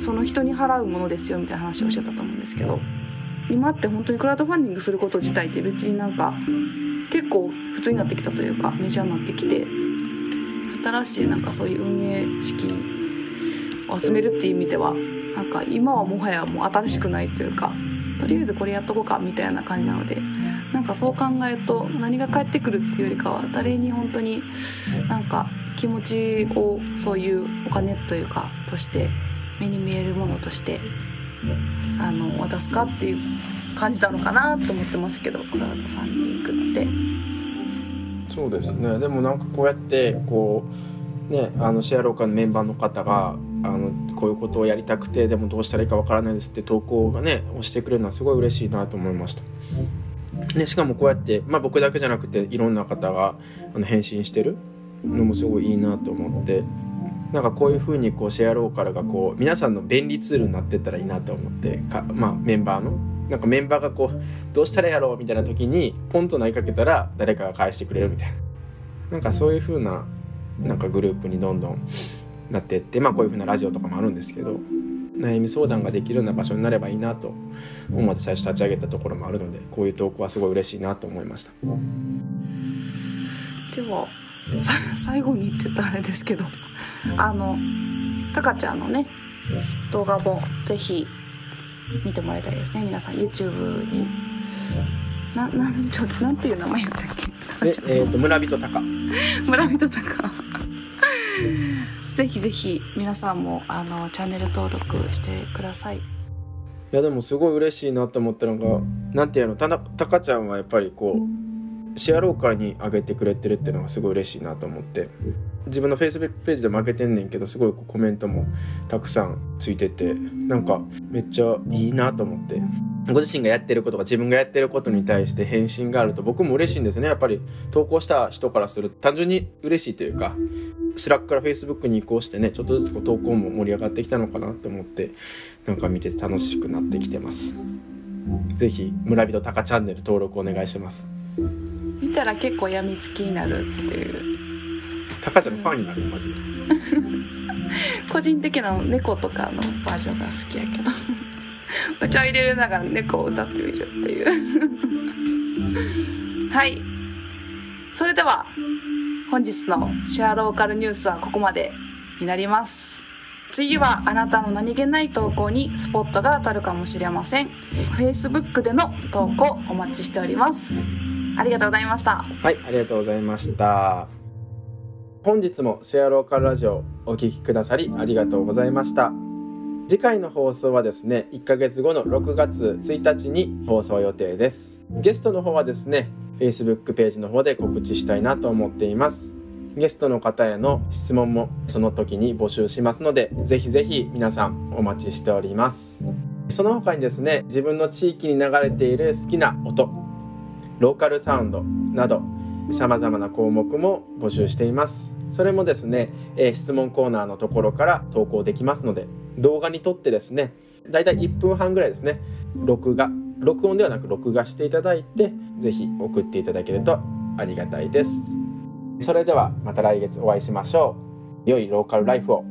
その人に払うものですよみたいな話をしてたと思うんですけど今って本当にクラウドファンディングすること自体って別になんか結構普通になってきたというかメジャーになってきて新しいなんかそういう運営資金を集めるっていう意味ではなんか今はもはやもう新しくないというかとりあえずこれやっとこうかみたいな感じなのでなんかそう考えると何が返ってくるっていうよりかは誰に本当になんか気持ちをそういうお金というかとして目に見えるものとしてあの渡すかっていう感じなのかなと思ってますけどクラウドファンディングって。そうですねでもなんかこうやってこうねあのシェアローカーのメンバーの方があのこういうことをやりたくてでもどうしたらいいかわからないですって投稿がね押してくれるのはすごい嬉しいなと思いました。ね、しかもこうやって、まあ、僕だけじゃなくていろんな方があの返信してるのもすごいいいなと思ってなんかこういうふうにこうシェアローカルがこう皆さんの便利ツールになってったらいいなと思ってか、まあ、メンバーのなんかメンバーがこうどうしたらやろうみたいな時にポンと投げかけたら誰かが返してくれるみたいななんかそういうふうななんかグループにどんどんなってってまあこういうふうなラジオとかもあるんですけど悩み相談ができるような場所になればいいなと思って最初立ち上げたところもあるのでこういう投稿はすごい嬉しいなと思いました。ではさ最後にって言ったらあれですけどあのタカちゃんのね動画もぜひ見てもらいたいですね。皆さん YouTube に。ななんちょなんていう名前やったっけ？で、えー、と村人高村人とかぜひぜひ皆さんもあのチャンネル登録してください。いやでもすごい嬉しいなと思ったのがなんていうのたなたかちゃんはやっぱりこうシェアローカルに上げてくれてるっていうのがすごい嬉しいなと思って自分の Facebook ページでも上げてんねんけどすごいコメントもたくさんついててなんかめっちゃいいなと思って。ご自身がやってることが自分がやってることに対して返信があると僕も嬉しいんですね。やっぱり投稿した人からすると単純に嬉しいというか Slack から Facebook に移行してねちょっとずつこう投稿も盛り上がってきたのかなって思ってなんか見て楽しくなってきてます。ぜひ村人タカチャンネル登録お願いします。見たら結構やみつきになるっていう。タカちゃんのファンになるよマジで。個人的な猫とかのバージョンが好きやけど。お茶入れるながら猫を歌ってみるっていう。はい。それでは本日のシェアローカルニュースはここまでになります。次はあなたの何気ない投稿にスポットが当たるかもしれません。Facebook での投稿お待ちしております。ありがとうございました。はいありがとうございました。本日もシェアローカルラジオお聴きくださりありがとうございました。次回の放送はですね1ヶ月後の6月1日に放送予定です。ゲストの方はですね Facebook ページの方で告知したいなと思っています。ゲストの方への質問もその時に募集しますのでぜひぜひ皆さんお待ちしております。その他にですね自分の地域に流れている好きな音ローカルサウンドなど様々な項目も募集しています。それもですね、質問コーナーのところから投稿できますので動画に撮ってですねだいたい1分半ぐらいですね録画録音ではなく録画していただいて是非送っていただけるとありがたいです。それではまた来月お会いしましょう。良いローカルライフを。